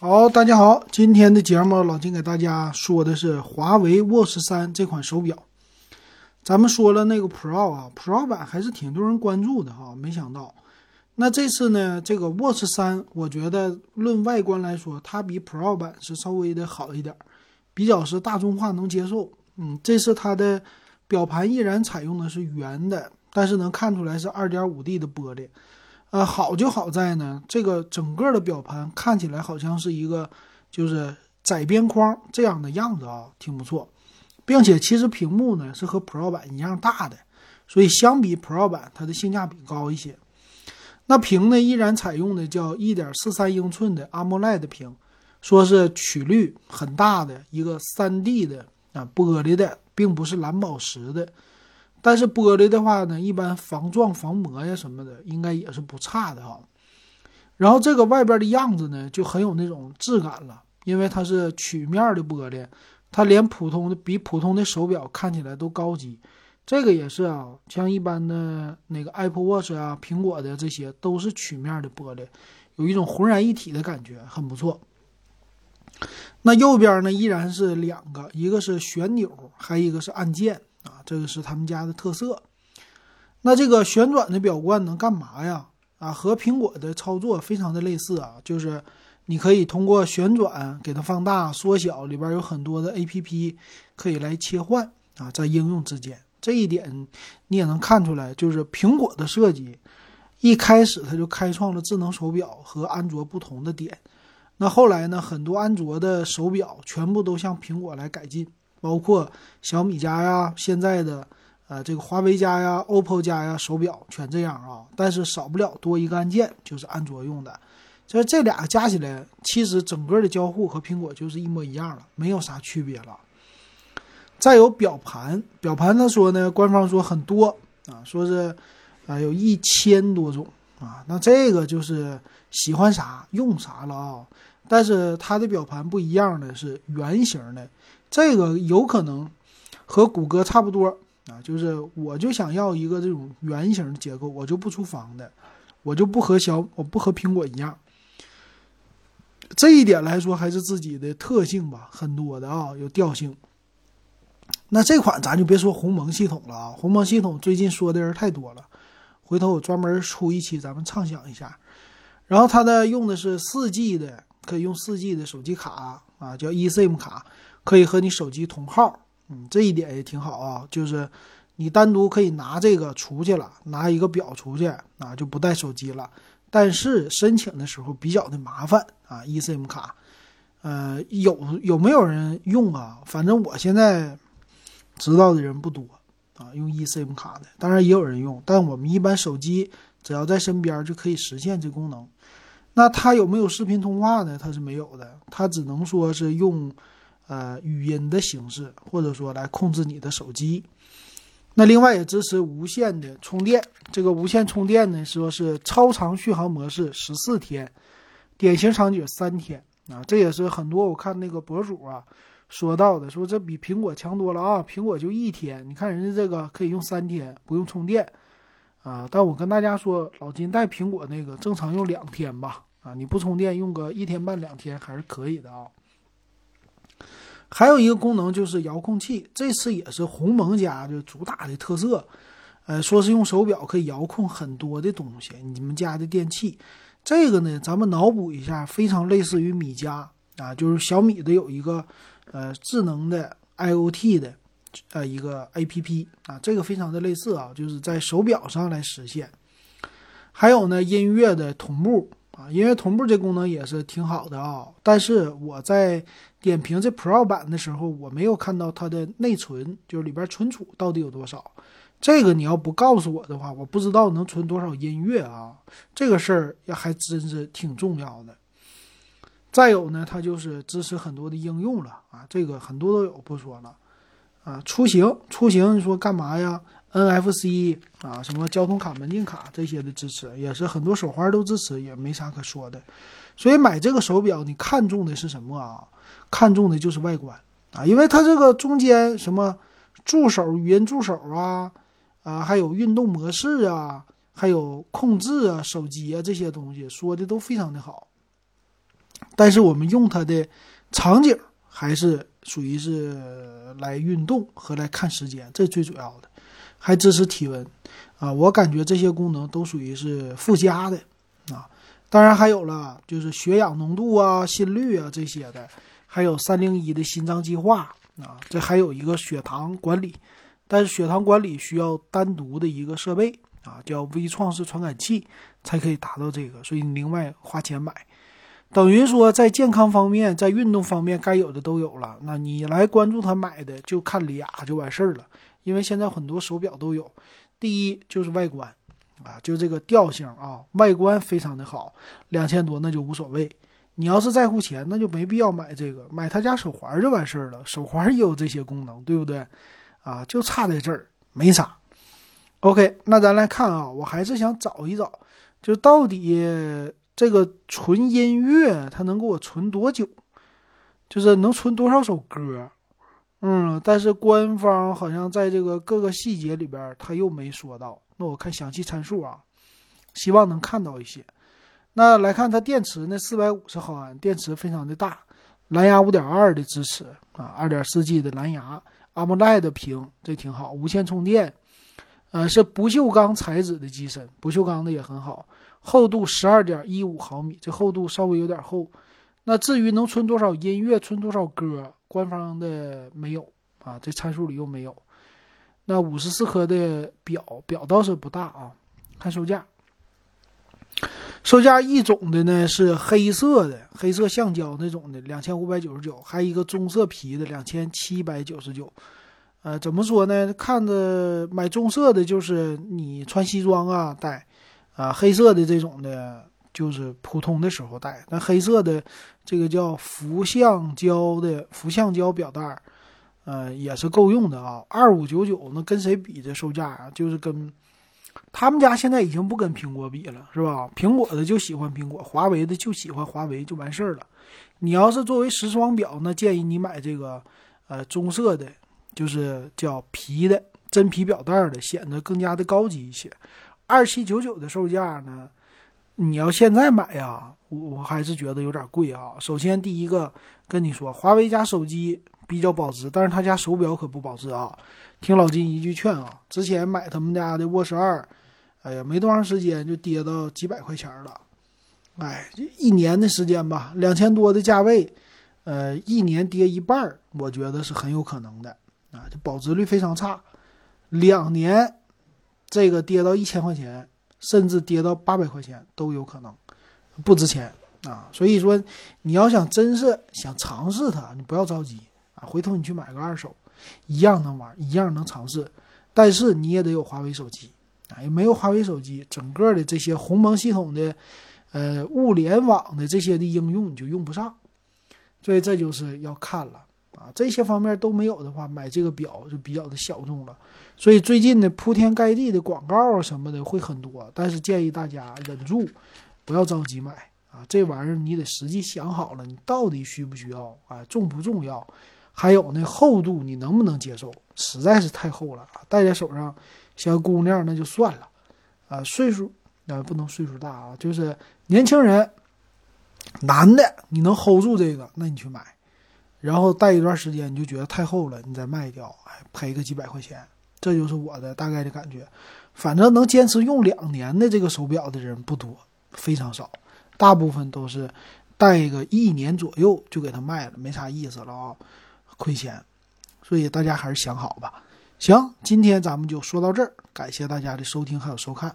好，大家好，今天的节目老金给大家说的是华为 Watch 三这款手表。咱们说了那个 Pro 啊，Pro 版还是挺多人关注的哈，没想到。那这次呢，这个 Watch 三，我觉得论外观来说，它比 Pro 版是稍微的好一点，比较是大众化能接受。嗯，这次它的表盘依然采用的是圆的，但是能看出来是 2.5D 的玻璃。呃，好就好在呢，这个整个的表盘看起来好像是一个就是窄边框这样的样子啊，挺不错，并且其实屏幕呢是和 Pro 版一样大的，所以相比 Pro 版它的性价比高一些。那屏呢依然采用的叫1.43英寸的 AMOLED 屏，说是曲率很大的一个 3D 的啊玻璃的，并不是蓝宝石的。但是玻璃的话呢，一般防撞、防磨呀什么的，应该也是不差的哈。然后这个外边的样子呢，就很有那种质感了，因为它是曲面的玻璃，它连普通的比普通的手表看起来都高级。这个也是啊，像一般的那个 Apple Watch 啊、苹果的这些都是曲面的玻璃，有一种浑然一体的感觉，很不错。那右边呢，依然是两个，一个是旋钮，还有一个是按键。啊，这个是他们家的特色。那这个旋转的表冠能干嘛呀？啊，和苹果的操作非常的类似啊，就是你可以通过旋转给它放大、缩小，里边有很多的 A P P 可以来切换啊，在应用之间，这一点你也能看出来，就是苹果的设计一开始它就开创了智能手表和安卓不同的点。那后来呢，很多安卓的手表全部都向苹果来改进。包括小米家呀，现在的呃这个华为家呀、OPPO 家呀手表全这样啊，但是少不了多一个按键，就是安卓用的。所以这俩加起来，其实整个的交互和苹果就是一模一样了，没有啥区别了。再有表盘，表盘他说呢，官方说很多啊，说是啊有一千多种啊，那这个就是喜欢啥用啥了啊。但是它的表盘不一样的是圆形的。这个有可能和谷歌差不多啊，就是我就想要一个这种圆形的结构，我就不出方的，我就不和小我不和苹果一样。这一点来说还是自己的特性吧，很多的啊有调性。那这款咱就别说鸿蒙系统了啊，鸿蒙系统最近说的人太多了，回头我专门出一期咱们畅想一下。然后它的用的是四 G 的，可以用四 G 的手机卡啊，叫 eSIM 卡。可以和你手机同号，嗯，这一点也挺好啊。就是你单独可以拿这个出去了，拿一个表出去啊，就不带手机了。但是申请的时候比较的麻烦啊，eSIM 卡，呃，有有没有人用啊？反正我现在知道的人不多啊，用 eSIM 卡的。当然也有人用，但我们一般手机只要在身边就可以实现这功能。那它有没有视频通话呢？它是没有的，它只能说是用。呃，语音的形式，或者说来控制你的手机。那另外也支持无线的充电。这个无线充电呢，说是超长续航模式十四天，典型场景三天啊。这也是很多我看那个博主啊说到的，说这比苹果强多了啊。苹果就一天，你看人家这个可以用三天，不用充电啊。但我跟大家说，老金带苹果那个正常用两天吧啊，你不充电用个一天半两天还是可以的啊。还有一个功能就是遥控器，这次也是鸿蒙家的主打的特色，呃，说是用手表可以遥控很多的东西，你们家的电器。这个呢，咱们脑补一下，非常类似于米家啊，就是小米的有一个呃智能的 IOT 的呃一个 APP 啊，这个非常的类似啊，就是在手表上来实现。还有呢，音乐的同步。啊，音乐同步这功能也是挺好的啊，但是我在点评这 Pro 版的时候，我没有看到它的内存，就是里边存储到底有多少。这个你要不告诉我的话，我不知道能存多少音乐啊。这个事儿也还真是挺重要的。再有呢，它就是支持很多的应用了啊，这个很多都有，不说了啊。出行，出行，你说干嘛呀？NFC 啊，什么交通卡、门禁卡这些的支持，也是很多手环都支持，也没啥可说的。所以买这个手表，你看中的是什么啊？看中的就是外观啊，因为它这个中间什么助手、语音助手啊，啊，还有运动模式啊，还有控制啊、手机啊这些东西，说的都非常的好。但是我们用它的场景还是属于是来运动和来看时间，这最主要的，还支持体温啊。我感觉这些功能都属于是附加的啊。当然还有了就是血氧浓度啊、心率啊这些的，还有三零一的心脏计划啊，这还有一个血糖管理，但是血糖管理需要单独的一个设备啊，叫微创式传感器才可以达到这个，所以你另外花钱买。等于说在健康方面、在运动方面该有的都有了，那你来关注他买的就看俩就完事儿了，因为现在很多手表都有，第一就是外观。啊，就这个调性啊，外观非常的好，两千多那就无所谓。你要是在乎钱，那就没必要买这个，买他家手环就完事儿了。手环也有这些功能，对不对？啊，就差在这儿，没啥。OK，那咱来看啊，我还是想找一找，就到底这个存音乐它能给我存多久，就是能存多少首歌。嗯，但是官方好像在这个各个细节里边，他又没说到。那我看详细参数啊，希望能看到一些。那来看它电池呢，四百五十毫安，电池非常的大，蓝牙五点二的支持啊，二点四 G 的蓝牙，AMOLED 屏，这挺好，无线充电，呃，是不锈钢材质的机身，不锈钢的也很好，厚度十二点一五毫米，这厚度稍微有点厚。那至于能存多少音乐，存多少歌，官方的没有啊，这参数里又没有。那五十四颗的表表倒是不大啊，看售价，售价一种的呢是黑色的，黑色橡胶那种的，两千五百九十九，还有一个棕色皮的，两千七百九十九。呃，怎么说呢？看着买棕色的，就是你穿西装啊戴，啊，黑色的这种的，就是普通的时候戴。那黑色的这个叫氟橡胶的氟橡胶表带。呃，也是够用的啊，二五九九，那跟谁比这售价啊？就是跟他们家现在已经不跟苹果比了，是吧？苹果的就喜欢苹果，华为的就喜欢华为，就完事儿了。你要是作为时装表，那建议你买这个，呃，棕色的，就是叫皮的真皮表带的，显得更加的高级一些。二七九九的售价呢，你要现在买呀，我我还是觉得有点贵啊。首先第一个跟你说，华为家手机。比较保值，但是他家手表可不保值啊！听老金一句劝啊，之前买他们家的 Watch 二，哎呀，没多长时间就跌到几百块钱了，哎，一年的时间吧，两千多的价位，呃，一年跌一半，我觉得是很有可能的啊，就保值率非常差，两年这个跌到一千块钱，甚至跌到八百块钱都有可能，不值钱啊！所以说，你要想真是想尝试它，你不要着急。啊，回头你去买个二手，一样能玩，一样能尝试，但是你也得有华为手机啊，也没有华为手机，整个的这些鸿蒙系统的，呃，物联网的这些的应用你就用不上，所以这就是要看了啊，这些方面都没有的话，买这个表就比较的小众了。所以最近的，铺天盖地的广告啊什么的会很多，但是建议大家忍住，不要着急买啊，这玩意儿你得实际想好了，你到底需不需要啊，重不重要？还有那厚度，你能不能接受？实在是太厚了啊！戴在手上，小姑娘那就算了，啊，岁数呃不能岁数大啊，就是年轻人，男的你能 hold 住这个，那你去买，然后戴一段时间你就觉得太厚了，你再卖掉，哎，赔个几百块钱，这就是我的大概的感觉。反正能坚持用两年的这个手表的人不多，非常少，大部分都是戴个一年左右就给它卖了，没啥意思了啊。亏钱，所以大家还是想好吧。行，今天咱们就说到这儿，感谢大家的收听还有收看。